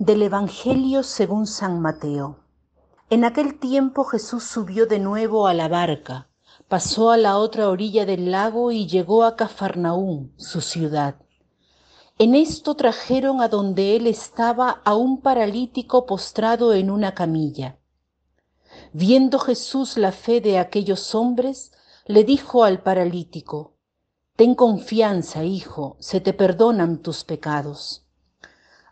Del Evangelio según San Mateo. En aquel tiempo Jesús subió de nuevo a la barca, pasó a la otra orilla del lago y llegó a Cafarnaúm, su ciudad. En esto trajeron a donde él estaba a un paralítico postrado en una camilla. Viendo Jesús la fe de aquellos hombres, le dijo al paralítico, Ten confianza, hijo, se te perdonan tus pecados.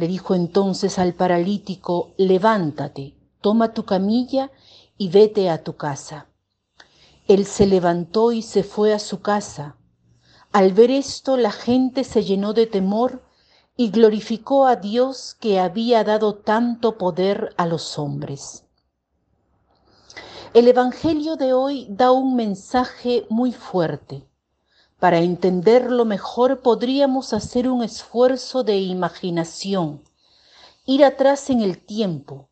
le dijo entonces al paralítico, levántate, toma tu camilla y vete a tu casa. Él se levantó y se fue a su casa. Al ver esto la gente se llenó de temor y glorificó a Dios que había dado tanto poder a los hombres. El Evangelio de hoy da un mensaje muy fuerte. Para entenderlo mejor podríamos hacer un esfuerzo de imaginación, ir atrás en el tiempo,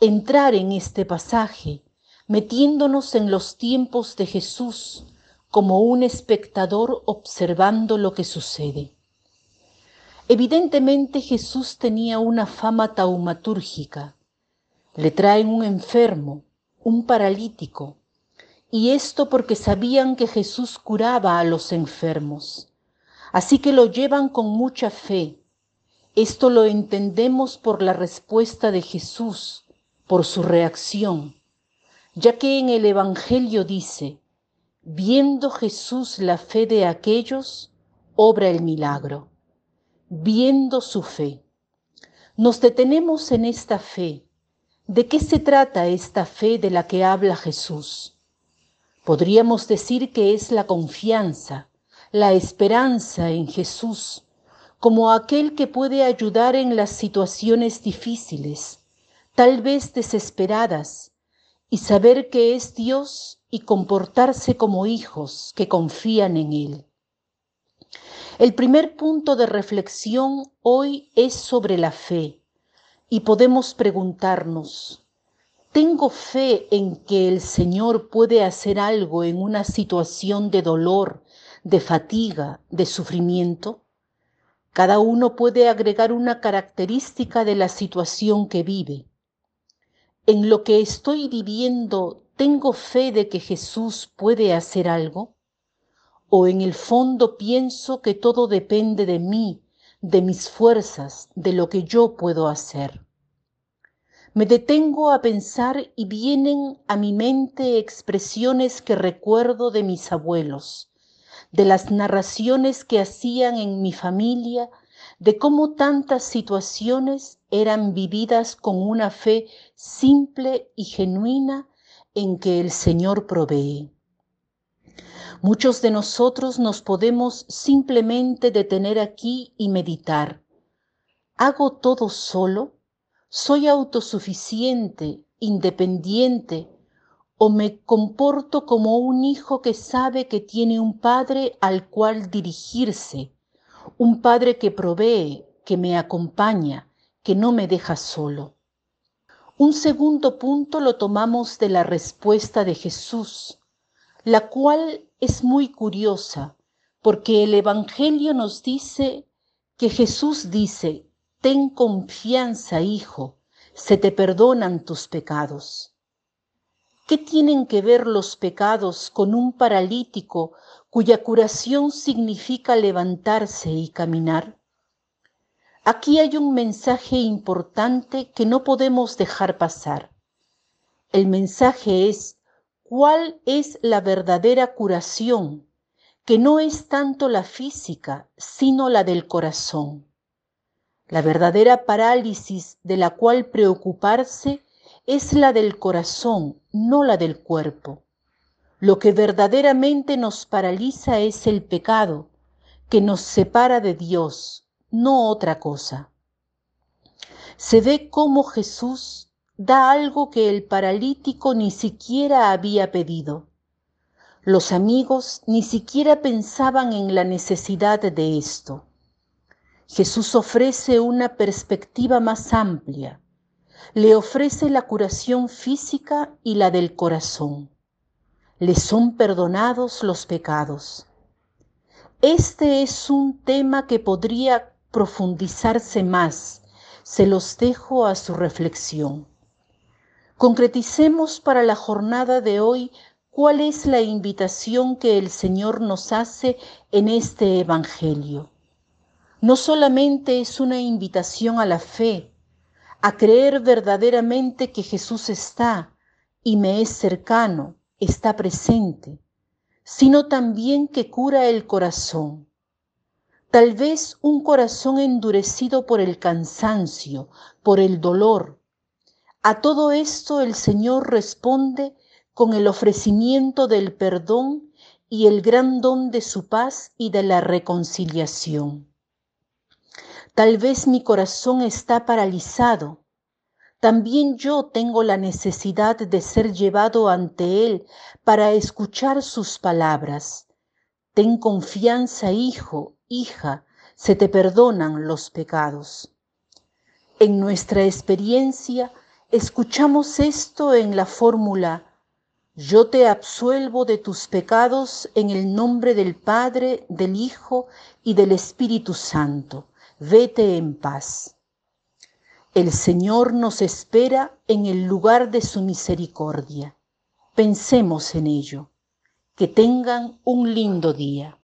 entrar en este pasaje, metiéndonos en los tiempos de Jesús como un espectador observando lo que sucede. Evidentemente Jesús tenía una fama taumatúrgica. Le traen un enfermo, un paralítico, y esto porque sabían que Jesús curaba a los enfermos. Así que lo llevan con mucha fe. Esto lo entendemos por la respuesta de Jesús, por su reacción, ya que en el Evangelio dice, viendo Jesús la fe de aquellos, obra el milagro, viendo su fe. Nos detenemos en esta fe. ¿De qué se trata esta fe de la que habla Jesús? Podríamos decir que es la confianza, la esperanza en Jesús, como aquel que puede ayudar en las situaciones difíciles, tal vez desesperadas, y saber que es Dios y comportarse como hijos que confían en Él. El primer punto de reflexión hoy es sobre la fe y podemos preguntarnos, tengo fe en que el Señor puede hacer algo en una situación de dolor, de fatiga, de sufrimiento. Cada uno puede agregar una característica de la situación que vive. En lo que estoy viviendo, ¿tengo fe de que Jesús puede hacer algo? ¿O en el fondo pienso que todo depende de mí, de mis fuerzas, de lo que yo puedo hacer? Me detengo a pensar y vienen a mi mente expresiones que recuerdo de mis abuelos, de las narraciones que hacían en mi familia, de cómo tantas situaciones eran vividas con una fe simple y genuina en que el Señor provee. Muchos de nosotros nos podemos simplemente detener aquí y meditar. ¿Hago todo solo? ¿Soy autosuficiente, independiente o me comporto como un hijo que sabe que tiene un padre al cual dirigirse, un padre que provee, que me acompaña, que no me deja solo? Un segundo punto lo tomamos de la respuesta de Jesús, la cual es muy curiosa, porque el Evangelio nos dice que Jesús dice, Ten confianza, hijo, se te perdonan tus pecados. ¿Qué tienen que ver los pecados con un paralítico cuya curación significa levantarse y caminar? Aquí hay un mensaje importante que no podemos dejar pasar. El mensaje es cuál es la verdadera curación, que no es tanto la física, sino la del corazón. La verdadera parálisis de la cual preocuparse es la del corazón, no la del cuerpo. Lo que verdaderamente nos paraliza es el pecado, que nos separa de Dios, no otra cosa. se ve cómo Jesús da algo que el paralítico ni siquiera había pedido. Los amigos ni siquiera pensaban en la necesidad de esto. Jesús ofrece una perspectiva más amplia. Le ofrece la curación física y la del corazón. Le son perdonados los pecados. Este es un tema que podría profundizarse más. Se los dejo a su reflexión. Concreticemos para la jornada de hoy cuál es la invitación que el Señor nos hace en este Evangelio. No solamente es una invitación a la fe, a creer verdaderamente que Jesús está y me es cercano, está presente, sino también que cura el corazón. Tal vez un corazón endurecido por el cansancio, por el dolor. A todo esto el Señor responde con el ofrecimiento del perdón y el gran don de su paz y de la reconciliación. Tal vez mi corazón está paralizado. También yo tengo la necesidad de ser llevado ante Él para escuchar sus palabras. Ten confianza, hijo, hija, se te perdonan los pecados. En nuestra experiencia escuchamos esto en la fórmula, yo te absuelvo de tus pecados en el nombre del Padre, del Hijo y del Espíritu Santo. Vete en paz. El Señor nos espera en el lugar de su misericordia. Pensemos en ello. Que tengan un lindo día.